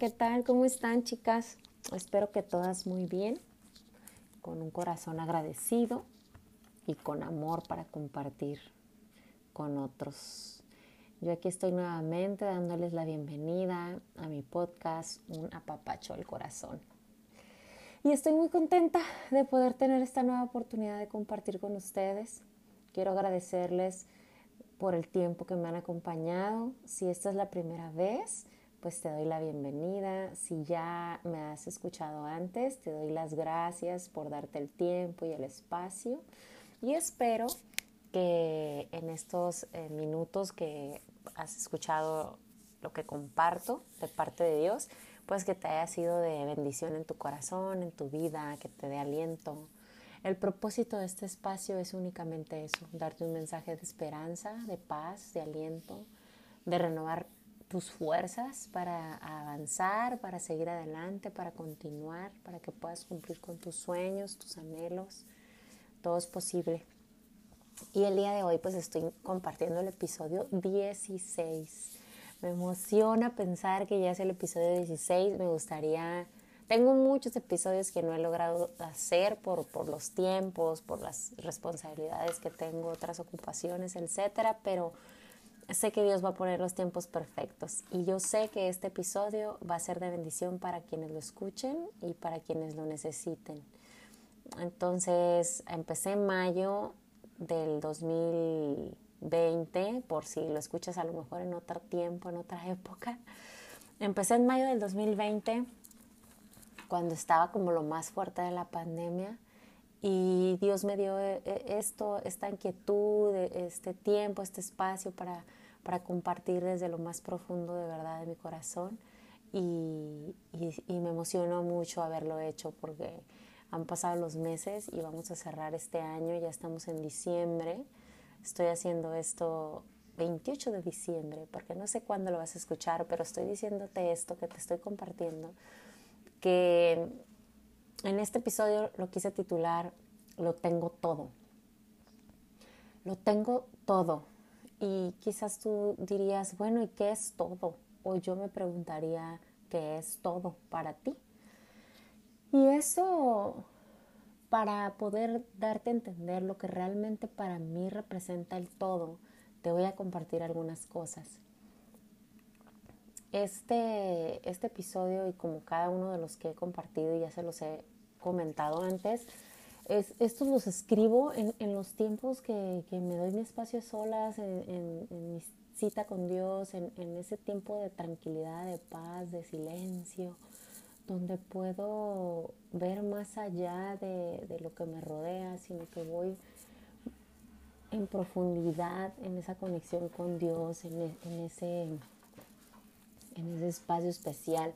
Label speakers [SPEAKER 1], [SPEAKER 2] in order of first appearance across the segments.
[SPEAKER 1] ¿qué tal? ¿Cómo están chicas? Espero que todas muy bien, con un corazón agradecido y con amor para compartir con otros. Yo aquí estoy nuevamente dándoles la bienvenida a mi podcast Un apapacho al corazón. Y estoy muy contenta de poder tener esta nueva oportunidad de compartir con ustedes. Quiero agradecerles por el tiempo que me han acompañado. Si esta es la primera vez, pues te doy la bienvenida. Si ya me has escuchado antes, te doy las gracias por darte el tiempo y el espacio. Y espero que en estos eh, minutos que has escuchado lo que comparto de parte de Dios, pues que te haya sido de bendición en tu corazón, en tu vida, que te dé aliento. El propósito de este espacio es únicamente eso, darte un mensaje de esperanza, de paz, de aliento, de renovar tus fuerzas para avanzar, para seguir adelante, para continuar, para que puedas cumplir con tus sueños, tus anhelos. Todo es posible. Y el día de hoy pues estoy compartiendo el episodio 16. Me emociona pensar que ya es el episodio 16. Me gustaría... Tengo muchos episodios que no he logrado hacer por, por los tiempos, por las responsabilidades que tengo, otras ocupaciones, etcétera, pero sé que Dios va a poner los tiempos perfectos y yo sé que este episodio va a ser de bendición para quienes lo escuchen y para quienes lo necesiten. Entonces, empecé en mayo del 2020, por si lo escuchas a lo mejor en otro tiempo, en otra época. Empecé en mayo del 2020, cuando estaba como lo más fuerte de la pandemia y Dios me dio eh, esto, esta inquietud, este tiempo, este espacio para para compartir desde lo más profundo de verdad de mi corazón y, me emocionó mucho haberlo hecho porque han pasado los meses y vamos a cerrar este año, ya estamos en diciembre, estoy haciendo esto 28 de diciembre, porque no sé cuándo lo vas a escuchar, pero estoy diciéndote esto que te estoy compartiendo, que en este episodio lo quise titular Lo tengo todo. Lo tengo todo. Y quizás tú dirías, bueno, ¿y qué es todo? O yo me preguntaría, ¿qué es todo para ti? Y eso, para poder darte a entender lo que realmente para mí representa el todo, te voy a compartir algunas cosas. Este, este episodio y como cada uno de los que he compartido y ya se los he comentado antes, es, estos los escribo en, en los tiempos que, que, me doy mi espacio solas, en, en, mi cita con Dios, en, ese tiempo de tranquilidad, de paz, de silencio, donde puedo ver más allá de, de lo que me rodea, sino que voy en profundidad en esa conexión con Dios, en, e, en, ese, en ese espacio especial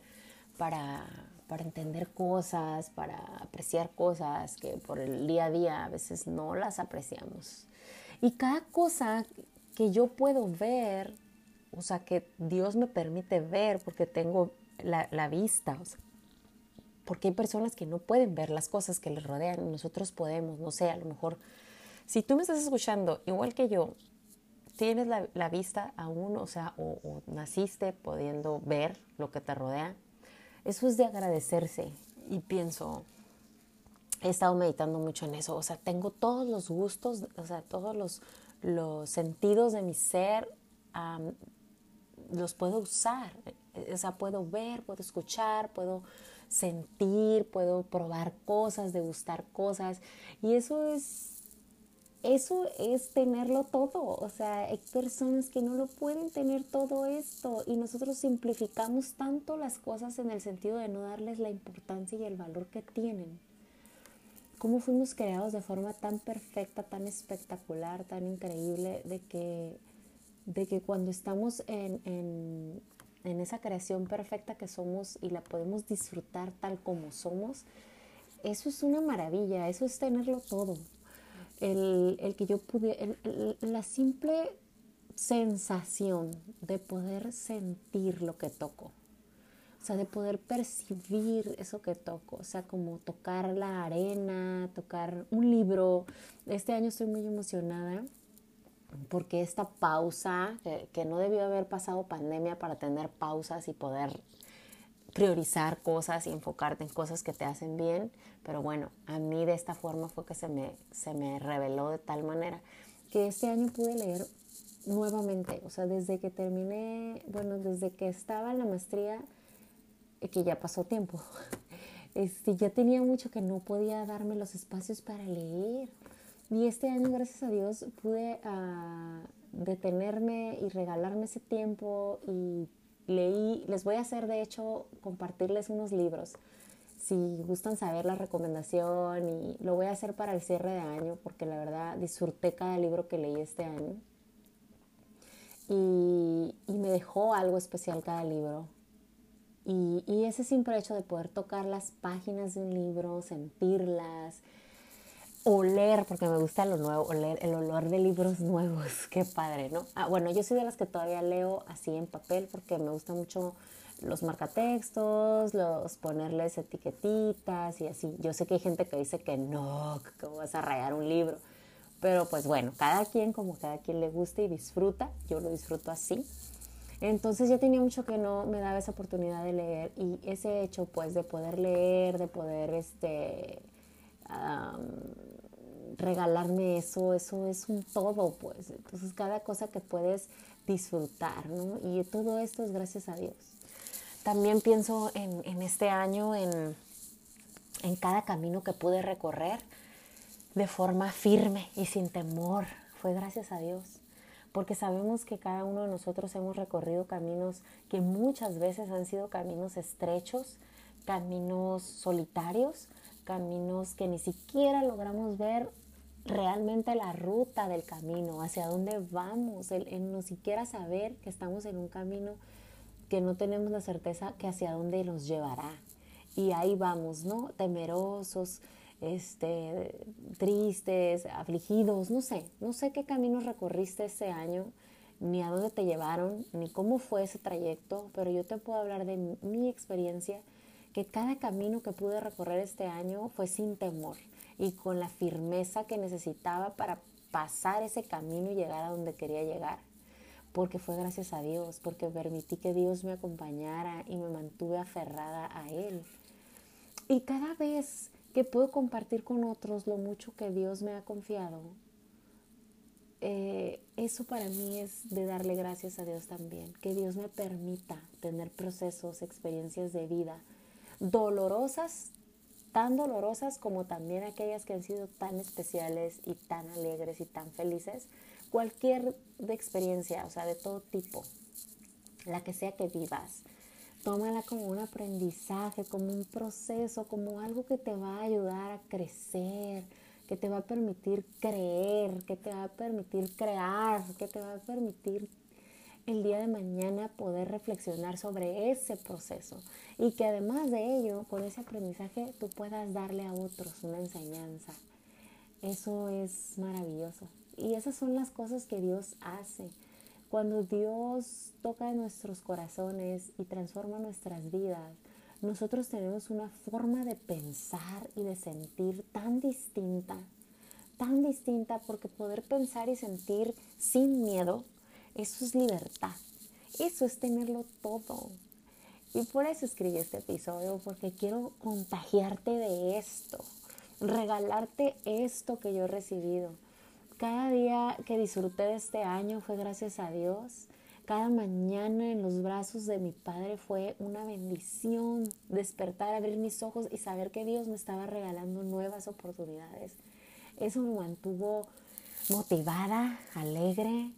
[SPEAKER 1] para, para entender cosas, para apreciar cosas que por el día a día a veces no las apreciamos. Y cada cosa que yo puedo ver, o sea, que Dios me permite ver porque tengo la, vista, porque hay personas que no pueden ver las cosas que les rodean nosotros podemos, no sé, a lo mejor, si tú me estás escuchando igual que yo, tienes la, vista aún, o sea, o naciste pudiendo ver lo que te rodea, eso es de agradecerse. Y pienso, he estado meditando mucho en eso, o sea, tengo todos los gustos, o sea, todos los, los sentidos de mi ser, los puedo usar, o sea, puedo ver, puedo escuchar, puedo sentir, puedo probar cosas, degustar cosas, y eso es eso es tenerlo todo. O sea, hay personas que no lo pueden tener todo esto y nosotros simplificamos tanto las cosas en el sentido de no darles la importancia y el valor que tienen. ¿Cómo fuimos creados de forma tan perfecta, tan espectacular, tan increíble, de que, de que cuando estamos en, en, en esa creación perfecta que somos y la podemos disfrutar tal como somos, eso es una maravilla, eso es tenerlo todo el, que yo pude, la simple sensación de poder sentir lo que toco, o sea, de poder percibir eso que toco, o sea, como tocar la arena, tocar un libro. Este año estoy muy emocionada porque esta pausa, que, que no debió haber pasado pandemia para tener pausas y poder priorizar cosas y enfocarte en cosas que te hacen bien, pero bueno, a mí de esta forma fue que se me, se me reveló de tal manera que este año pude leer nuevamente, o sea, desde que terminé, bueno, desde que estaba en la maestría, eh, que ya pasó tiempo, este, ya tenía mucho que no podía darme los espacios para leer. Y este año, gracias a Dios, pude uh, detenerme y regalarme ese tiempo y leí, les voy a hacer de hecho compartirles unos libros si gustan saber la recomendación y lo voy a hacer para el cierre de año porque la verdad disfruté cada libro que leí este año y, me dejó algo especial cada libro. Y, y, ese simple hecho de poder tocar las páginas de un libro, sentirlas, oler, porque me gusta lo nuevo, oler el olor de libros nuevos, qué padre, ¿no? Ah, bueno, yo soy de las que todavía leo así en papel porque me gusta mucho los marcatextos, los ponerles etiquetitas y así. Yo sé que hay gente que dice que no, que vas a rayar un libro, pero pues bueno, cada quien como cada quien le gusta y disfruta, yo lo disfruto así. Entonces ya tenía mucho que no me daba esa oportunidad de leer y ese hecho pues de poder leer, de poder este regalarme eso, eso es un todo, pues. Entonces, cada cosa que puedes disfrutar, ¿no? Y todo esto es gracias a Dios. También pienso en, este año, en, en cada camino que pude recorrer de forma firme y sin temor. Fue gracias a Dios. Porque sabemos que cada uno de nosotros hemos recorrido caminos que muchas veces han sido caminos estrechos, caminos solitarios, caminos que ni siquiera logramos ver realmente la ruta del camino, hacia dónde vamos, el, no siquiera saber que estamos en un camino que no tenemos la certeza que hacia dónde nos llevará. Y ahí vamos, ¿no? Temerosos, este, tristes, afligidos, no sé, no sé qué camino recorriste ese año, ni a dónde te llevaron, ni cómo fue ese trayecto, pero yo te puedo hablar de mi experiencia, que cada camino que pude recorrer este año fue sin temor y con la firmeza que necesitaba para pasar ese camino y llegar a donde quería llegar. Porque fue gracias a Dios, porque permití que Dios me acompañara y me mantuve aferrada a Él. Y cada vez que puedo compartir con otros lo mucho que Dios me ha confiado, eh, eso para mí es de darle gracias a Dios también, que Dios me permita tener procesos, experiencias de vida dolorosas tan dolorosas como también aquellas que han sido tan especiales y tan alegres y tan felices. Cualquier experiencia, o sea, de todo tipo, la que sea que vivas, tómala como un aprendizaje, como un proceso, como algo que te va a ayudar a crecer, que te va a permitir creer, que te va a permitir crear, que te va a permitir el día de mañana poder reflexionar sobre ese proceso y que además de ello, con ese aprendizaje, tú puedas darle a otros una enseñanza. Eso es maravilloso. Y esas son las cosas que Dios hace. Cuando Dios toca nuestros corazones y transforma nuestras vidas, nosotros tenemos una forma de pensar y de sentir tan distinta, tan distinta porque poder pensar y sentir sin miedo eso es libertad. Eso es tenerlo todo. Y por eso escribí este episodio, porque quiero contagiarte de esto, regalarte esto que yo he recibido. Cada día que disfruté de este año fue gracias a Dios. Cada mañana en los brazos de mi Padre fue una bendición despertar, abrir mis ojos y saber que Dios me estaba regalando nuevas oportunidades. Eso me mantuvo motivada, alegre,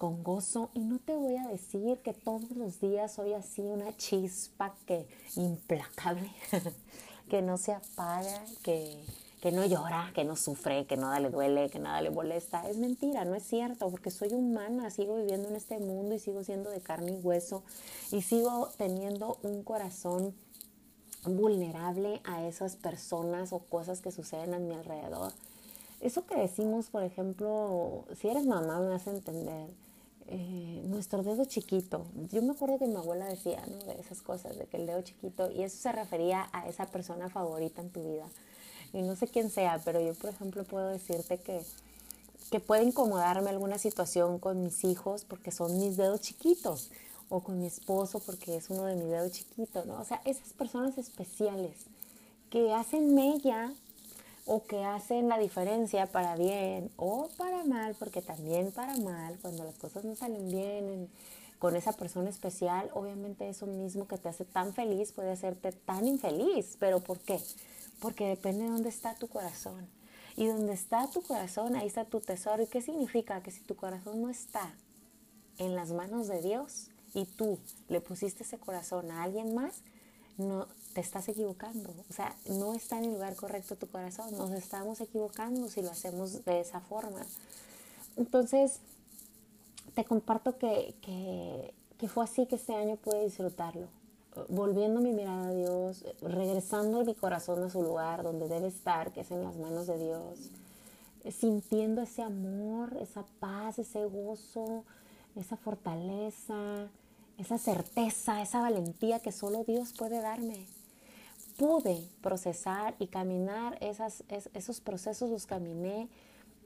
[SPEAKER 1] con gozo y no te voy a decir que todos los días soy así una chispa que implacable, que no se apaga, que, que no llora, que no sufre, que nada le duele, que nada le molesta. Es mentira, no es cierto, porque soy humana, sigo viviendo en este mundo y sigo siendo de carne y hueso y sigo teniendo un corazón vulnerable a esas personas o cosas que suceden a mi alrededor. Eso que decimos, por ejemplo, si eres mamá me vas a entender eh, nuestro dedo chiquito. Yo me acuerdo que mi abuela decía, ¿no? De esas cosas, de que el dedo chiquito, y eso se refería a esa persona favorita en tu vida. Y no sé quién sea, pero yo, por ejemplo, puedo decirte que, que puede incomodarme alguna situación con mis hijos porque son mis dedos chiquitos. o con mi esposo porque es uno de mi dedo chiquito, ¿no? O sea, esas personas especiales que hacen mella o que hacen la diferencia para bien o para mal, porque también para mal, cuando las cosas no salen bien con esa persona especial, obviamente eso mismo que te hace tan feliz puede hacerte tan infeliz. ¿Pero por qué? Porque depende de dónde está tu corazón. Y donde está tu corazón, ahí está tu tesoro. ¿Y qué significa? Que si tu corazón no está en las manos de Dios y tú le pusiste ese corazón a alguien más, no te estás equivocando. O sea, no está en el lugar correcto tu corazón. Nos estamos equivocando si lo hacemos de esa forma. Entonces, te comparto que, que, fue así que este año pude disfrutarlo. Volviendo mi mirada a Dios, regresando mi corazón a su lugar donde debe estar, que es en las manos de Dios, sintiendo ese amor, esa paz, ese gozo, esa fortaleza, esa certeza, esa valentía que solo Dios puede darme. Pude procesar y caminar esas, esos procesos, los caminé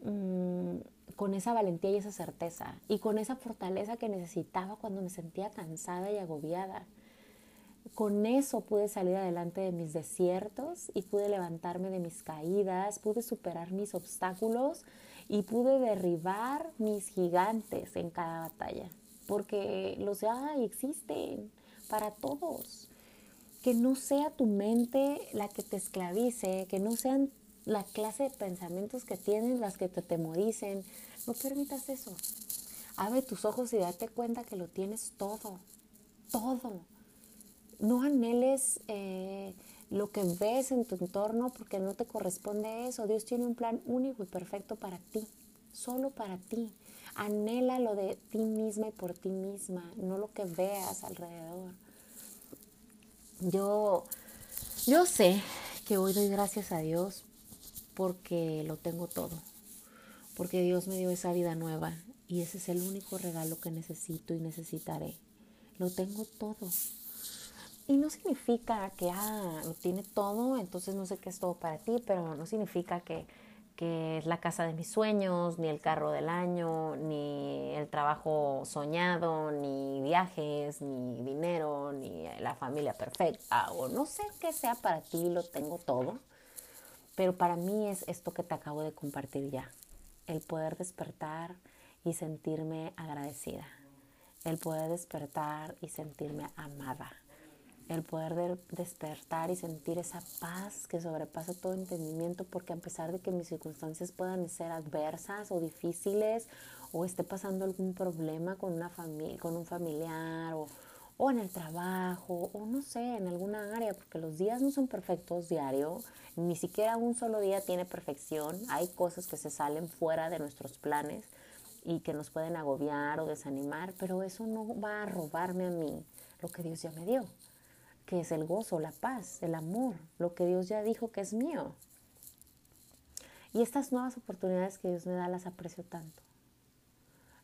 [SPEAKER 1] mm, con esa valentía y esa certeza y con esa fortaleza que necesitaba cuando me sentía cansada y agobiada. Con eso pude salir adelante de mis desiertos y pude levantarme de mis caídas, pude superar mis obstáculos y pude derribar mis gigantes en cada batalla porque los hay, existen para todos. Que no sea tu mente la que te esclavice, que no sean la clase de pensamientos que tienes las que te temoricen. No permitas eso. Abre tus ojos y date cuenta que lo tienes todo, todo. No anheles eh, lo que ves en tu entorno porque no te corresponde eso. Dios tiene un plan único y perfecto para ti, solo para ti. Anhela lo de ti misma y por ti misma, no lo que veas alrededor. Yo, yo sé que hoy doy gracias a Dios porque lo tengo todo, porque Dios me dio esa vida nueva y ese es el único regalo que necesito y necesitaré. Lo tengo todo. Y no significa que, ah, lo tiene todo, entonces no sé qué es todo para ti, pero no significa que que es la casa de mis sueños, ni el carro del año, ni el trabajo soñado, ni viajes, ni dinero, ni la familia perfecta, o no sé qué sea para ti, lo tengo todo, pero para mí es esto que te acabo de compartir ya, el poder despertar y sentirme agradecida, el poder despertar y sentirme amada el poder despertar y sentir esa paz que sobrepasa todo entendimiento, porque a pesar de que mis circunstancias puedan ser adversas o difíciles, o esté pasando algún problema con una con un familiar, o, o en el trabajo, o no sé, en alguna área, porque los días no son perfectos diario, ni siquiera un solo día tiene perfección, hay cosas que se salen fuera de nuestros planes y que nos pueden agobiar o desanimar, pero eso no va a robarme a mí lo que Dios ya me dio que es el gozo, la paz, el amor, lo que Dios ya dijo que es mío. Y estas nuevas oportunidades que Dios me da las aprecio tanto.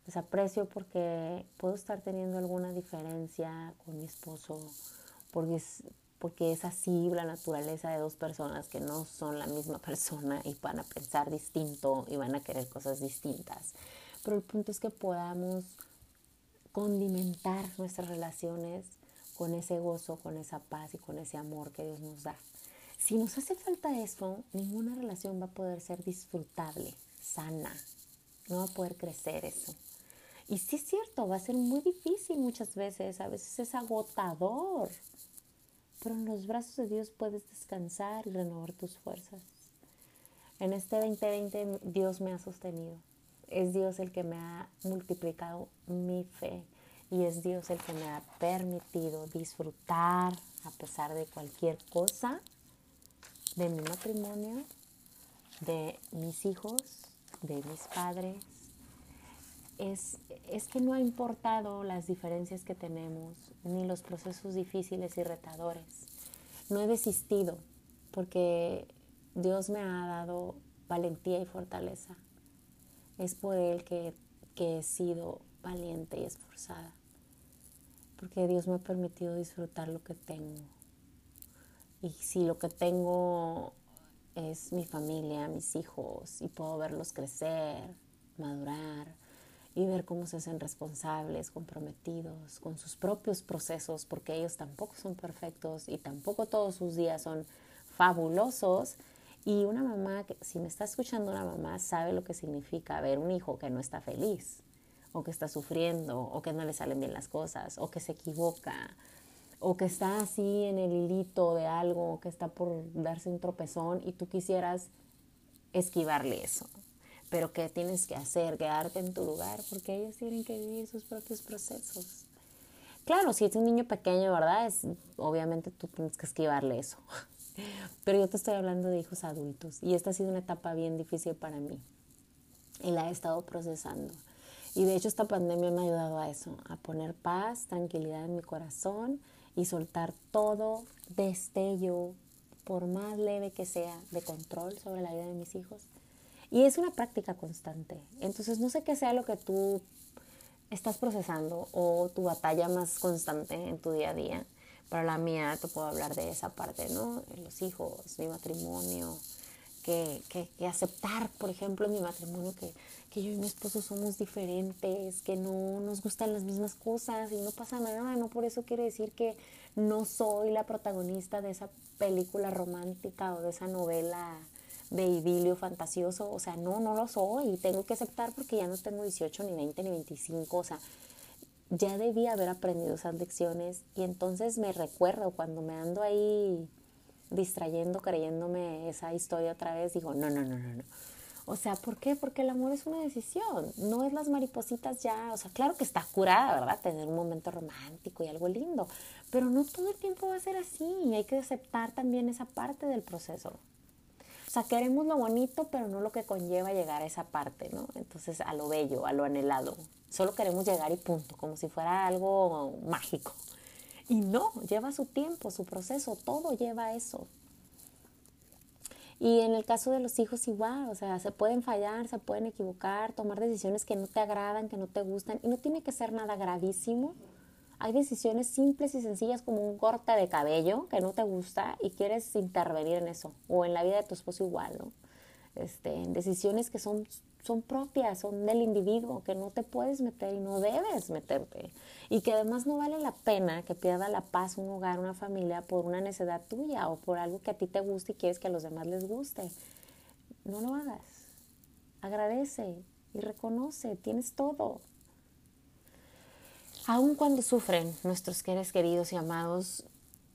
[SPEAKER 1] Las aprecio porque puedo estar teniendo alguna diferencia con mi esposo, porque es, porque es así la naturaleza de dos personas que no son la misma persona y van a pensar distinto y van a querer cosas distintas. Pero el punto es que podamos condimentar nuestras relaciones con ese gozo, con esa paz y con ese amor que Dios nos da. Si nos hace falta eso, ninguna relación va a poder ser disfrutable, sana. No va a poder crecer eso. Y sí es cierto, va a ser muy difícil muchas veces, a veces es agotador. Pero en los brazos de Dios puedes descansar y renovar tus fuerzas. En este 2020 Dios me ha sostenido. Es Dios el que me ha multiplicado mi fe, y es Dios el que me ha permitido disfrutar a pesar de cualquier cosa de mi matrimonio, de mis hijos, de mis padres. Es, es que no ha importado las diferencias que tenemos, ni los procesos difíciles y retadores. No he desistido porque Dios me ha dado valentía y fortaleza. Es por Él que, que he sido valiente y esforzada porque Dios me ha permitido disfrutar lo que tengo. Y si lo que tengo es mi familia, mis hijos, y puedo verlos crecer, madurar, y ver cómo se hacen responsables, comprometidos con sus propios procesos, porque ellos tampoco son perfectos y tampoco todos sus días son fabulosos. Y una mamá, si me está escuchando una mamá, sabe lo que significa ver un hijo que no está feliz, o que está sufriendo, o que no le salen bien las cosas, o que se equivoca, o que está así en el hilito de algo, o que está por darse un tropezón y tú quisieras esquivarle eso pero ¿qué tienes que hacer? Quedarte en tu lugar porque ellos tienen que vivir sus propios procesos. Claro, si es un niño pequeño, ¿verdad? Es, obviamente tú tienes que esquivarle eso. Pero yo te estoy hablando de hijos adultos y esta ha sido una etapa bien difícil para mí y la he estado procesando. Y de hecho esta pandemia me ha ayudado a eso, a poner paz, tranquilidad en mi corazón y soltar todo destello, por más leve que sea, de control sobre la vida de mis hijos y es una práctica constante. Entonces, no sé qué sea lo que tú estás procesando o tu batalla más constante en tu día a día. Para la mía, te puedo hablar de esa parte, ¿no? Los hijos, mi matrimonio, que, que, aceptar, por ejemplo, en mi matrimonio, que, que, yo y mi esposo somos diferentes, que no nos gustan las mismas cosas y no pasa nada, no por eso quiere decir que no soy la protagonista de esa película romántica o de esa novela de idilio fantasioso, o sea, no, no lo soy, tengo que aceptar porque ya no tengo 18, ni 20, ni 25, o sea, ya debía haber aprendido esas lecciones y entonces me recuerdo cuando me ando ahí distrayendo, creyéndome esa historia otra vez, digo, no, no, no, no, no. O sea, ¿por qué? Porque el amor es una decisión, no es las maripositas ya, o sea, claro que está curada, ¿verdad? Tener un momento romántico y algo lindo, pero no todo el tiempo va a ser así y hay que aceptar también esa parte del proceso. O sea, queremos lo bonito, pero no lo que conlleva llegar a esa parte, ¿no? Entonces, a lo bello, a lo anhelado. Solo queremos llegar y punto, como si fuera algo mágico. Y no, lleva su tiempo, su proceso, todo lleva eso. Y en el caso de los hijos igual, o sea, se pueden fallar, se pueden equivocar, tomar decisiones que no te agradan, que no te gustan, y no tiene que ser nada gravísimo, hay decisiones simples y sencillas como un corte de cabello que no te gusta y quieres intervenir en eso. O en la vida de tu esposo igual, ¿no? Este, decisiones que son, son propias, son del individuo, que no te puedes meter y no debes meterte. Y que además no vale la pena que pierda la paz un hogar, una familia por una necesidad tuya o por algo que a ti te guste y quieres que a los demás les guste. No lo hagas. Agradece y reconoce, tienes todo. Aun cuando sufren nuestros seres queridos y amados,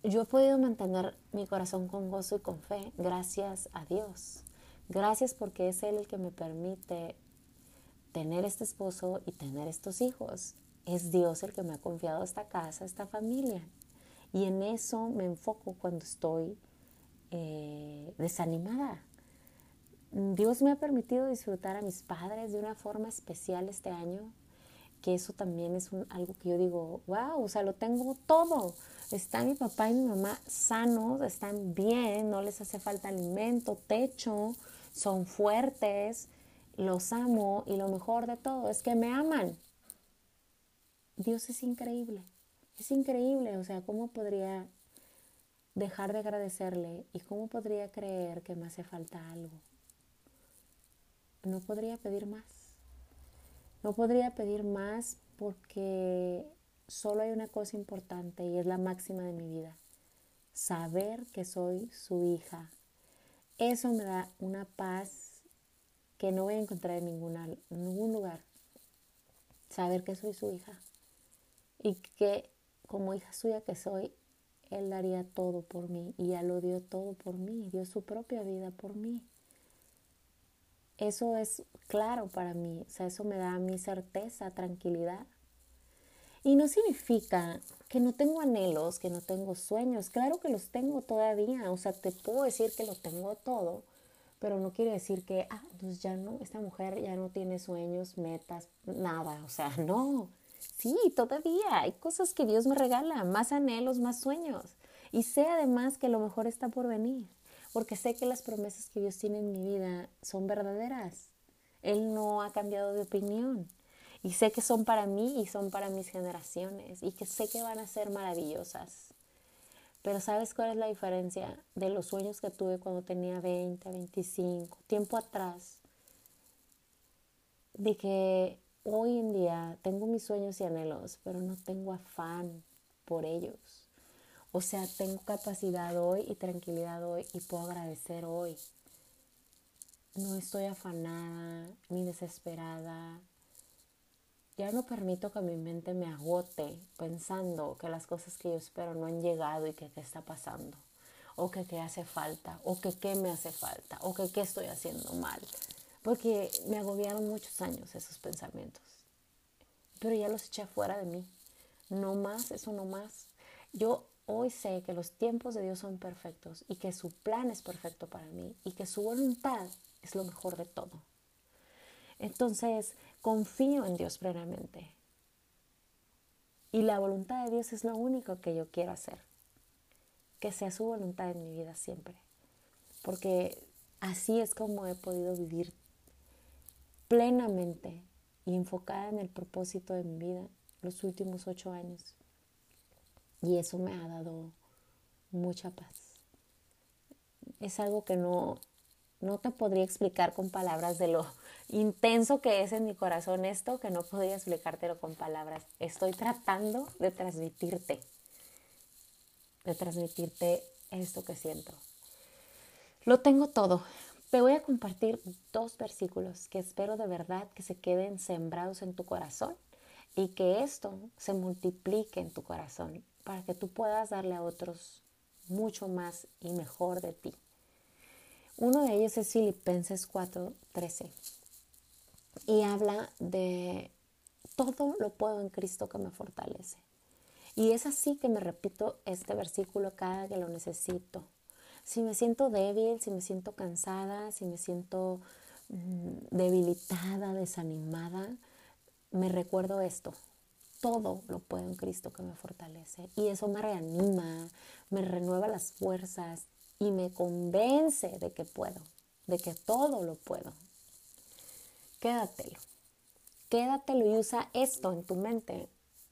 [SPEAKER 1] yo he podido mantener mi corazón con gozo y con fe gracias a Dios. Gracias porque es Él el que me permite tener este esposo y tener estos hijos. Es Dios el que me ha confiado esta casa, esta familia. Y en eso me enfoco cuando estoy eh, desanimada. Dios me ha permitido disfrutar a mis padres de una forma especial este año que eso también es algo que yo digo, wow, o sea, lo tengo todo. Está mi papá y mi mamá sanos, están bien, no les hace falta alimento, techo, son fuertes, los amo y lo mejor de todo es que me aman. Dios es increíble, es increíble, o sea, ¿cómo podría dejar de agradecerle y cómo podría creer que me hace falta algo? No podría pedir más. No podría pedir más porque solo hay una cosa importante y es la máxima de mi vida. Saber que soy su hija. Eso me da una paz que no voy a encontrar en, ningún lugar. Saber que soy su hija. Y que como hija suya que soy, Él daría todo por mí. Y ya lo dio todo por mí. Dio su propia vida por mí. Eso es claro para mí, o sea, eso me da mi certeza, tranquilidad. Y no significa que no tengo anhelos, que no tengo sueños, claro que los tengo todavía, o sea, te puedo decir que lo tengo todo, pero no quiere decir que, ah, pues ya no, esta mujer ya no tiene sueños, metas, nada, o sea, no. Sí, todavía hay cosas que Dios me regala, más anhelos, más sueños. Y sé además que lo mejor está por venir porque sé que las promesas que Dios tiene en mi vida son verdaderas. Él no ha cambiado de opinión. Y sé que son para mí y son para mis generaciones. Y que sé que van a ser maravillosas. Pero ¿sabes cuál es la diferencia de los sueños que tuve cuando tenía 20, 25, tiempo atrás? De que hoy en día tengo mis sueños y anhelos, pero no tengo afán por ellos. O sea, tengo capacidad hoy y tranquilidad hoy y puedo agradecer hoy. No estoy afanada ni desesperada. Ya no permito que mi mente me agote pensando que las cosas que yo espero no han llegado y que qué está pasando. O que qué hace falta. O que qué me hace falta. O que qué estoy haciendo mal porque me agobiaron muchos años esos pensamientos. Pero ya los eché fuera de mí. No más, eso no más. Yo hoy sé que los tiempos de Dios son perfectos y que su plan es perfecto para mí y que su voluntad es lo mejor de todo. Entonces, confío en Dios plenamente. Y la voluntad de Dios es lo único que yo quiero hacer. Que sea su voluntad en mi vida siempre. Porque así es como he podido vivir plenamente y enfocada en el propósito de mi vida los últimos ocho años. Y eso me ha dado mucha paz. Es algo que no, no te podría explicar con palabras de lo intenso que es en mi corazón esto, que no podría explicártelo con palabras. Estoy tratando de transmitirte, de transmitirte esto que siento. Lo tengo todo, te voy a compartir dos versículos que espero de verdad que se queden sembrados en tu corazón y que esto se multiplique en tu corazón para que tú puedas darle a otros mucho más y mejor de ti. Uno de ellos es Filipenses 4:13 y habla de todo lo puedo en Cristo que me fortalece. Y es así que me repito este versículo cada que lo necesito si me siento débil, si me siento cansada, si me siento mm, debilitada, desanimada, me recuerdo esto. Todo lo puedo en Cristo que me fortalece. Y eso me reanima, me renueva las fuerzas y me convence de que puedo, de que todo lo puedo. Quédatelo. Quédatelo y usa esto en tu mente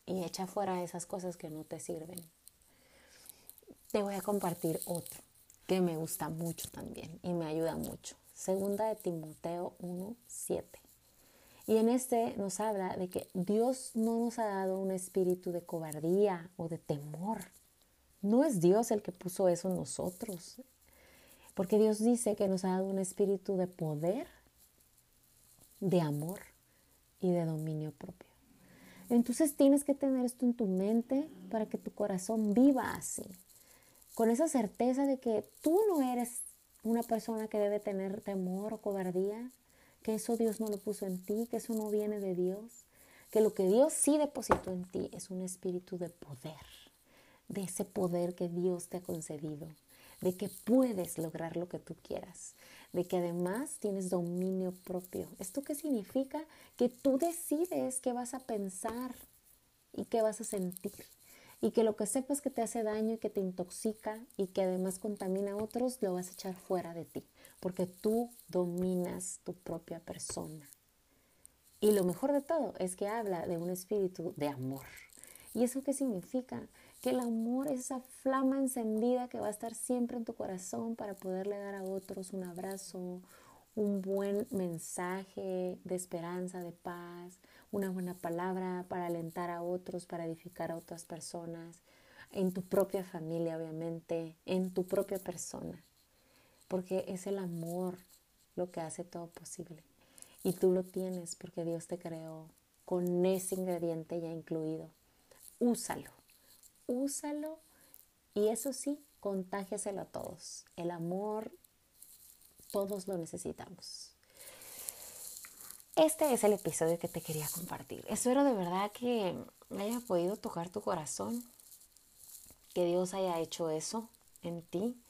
[SPEAKER 1] y echa fuera esas cosas que no te sirven. Te voy a compartir otro que me gusta mucho también y me ayuda mucho. Segunda de Timoteo 1, 7. Y en este nos habla de que Dios no nos ha dado un espíritu de cobardía o de temor. No es Dios el que puso eso en nosotros. Porque Dios dice que nos ha dado un espíritu de poder, de amor y de dominio propio. Entonces tienes que tener esto en tu mente para que tu corazón viva así con esa certeza de que tú no eres una persona que debe tener temor o cobardía, que eso Dios no lo puso en ti, que eso no viene de Dios, que lo que Dios sí depositó en ti es un espíritu de poder, de ese poder que Dios te ha concedido, de que puedes lograr lo que tú quieras, de que además tienes dominio propio. ¿Esto qué significa? Que tú decides qué vas a pensar y qué vas a sentir y que lo que sepas que te hace daño y que te intoxica y que además contamina a otros, lo vas a echar fuera de ti, porque tú dominas tu propia persona. Y lo mejor de todo es que habla de un espíritu de amor. ¿Y eso qué significa? Que el amor es esa flama encendida que va a estar siempre en tu corazón para poderle dar a otros un abrazo, un buen mensaje de esperanza, de paz, una buena palabra para alentar a otros, para edificar a otras personas, en tu propia familia, obviamente, en tu propia persona, porque es el amor lo que hace todo posible. Y tú lo tienes porque Dios te creó con ese ingrediente ya incluido. Úsalo, úsalo y eso sí, contágiaselo a todos. El amor, todos lo necesitamos. Este es el episodio que te quería compartir. Espero de verdad que haya podido tocar tu corazón, que Dios haya hecho eso en ti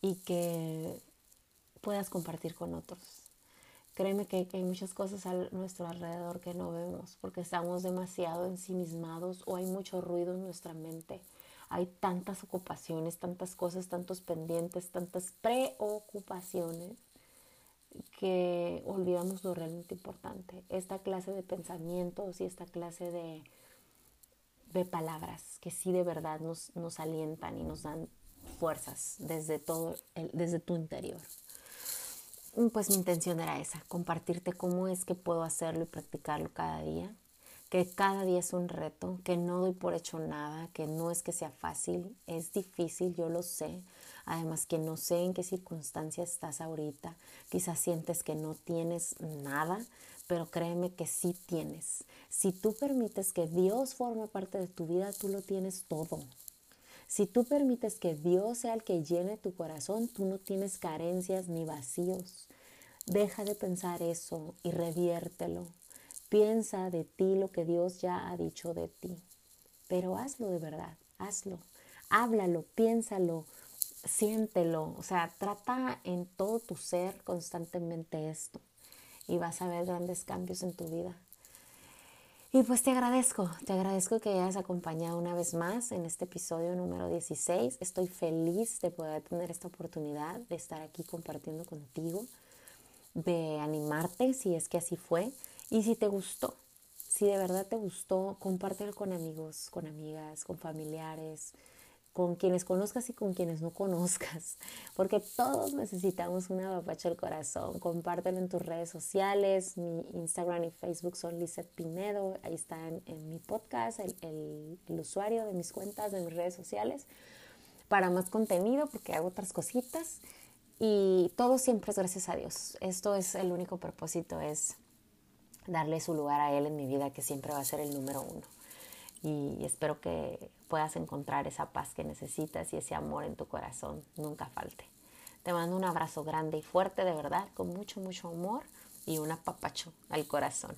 [SPEAKER 1] y que puedas compartir con otros. Créeme que, hay muchas cosas a nuestro alrededor que no vemos porque estamos demasiado ensimismados o hay mucho ruido en nuestra mente. Hay tantas ocupaciones, tantas cosas, tantos pendientes, tantas preocupaciones que olvidamos lo realmente importante. Esta clase de pensamientos y esta clase de, de palabras que sí de verdad nos, nos alientan y nos dan fuerzas desde todo desde tu interior. Mm, pues mi intención era esa, compartirte cómo es que puedo hacerlo y practicarlo cada día, que cada día es un reto, que no doy por hecho nada, que no es que sea fácil, es difícil, yo lo sé. Además que no sé en qué circunstancia estás ahorita, quizás sientes que no tienes nada, pero créeme que sí tienes. Si tú permites que Dios forme parte de tu vida, tú lo tienes todo. Si tú permites que Dios sea el que llene tu corazón, tú no tienes carencias ni vacíos. Deja de pensar eso y reviértelo. Piensa de ti lo que Dios ya ha dicho de ti. Pero hazlo de verdad, hazlo. Háblalo, piénsalo, siéntelo. O sea, trata en todo tu ser constantemente esto. Y vas a ver grandes cambios en tu vida. Y pues te agradezco, te agradezco que hayas acompañado una vez más en este episodio número 16. Estoy feliz de poder tener esta oportunidad de estar aquí compartiendo contigo, de animarte si es que así fue. Y si te gustó, si de verdad te gustó, compártelo con amigos, con amigas, con familiares, con quienes conozcas y con quienes no conozcas, porque todos necesitamos una apapacho al corazón. Compártelo en tus redes sociales, mi Instagram y Facebook son Lizeth Pinedo, ahí está en, mi podcast, el, el, usuario de mis cuentas, de mis redes sociales, para más contenido, porque hago otras cositas y todo siempre es gracias a Dios. Esto es el único propósito, es darle su lugar a Él en mi vida, que siempre va a ser el número uno y espero que puedas encontrar esa paz que necesitas y ese amor en tu corazón nunca falte. Te mando un abrazo grande y fuerte, de verdad, con mucho, mucho amor y un apapacho al corazón.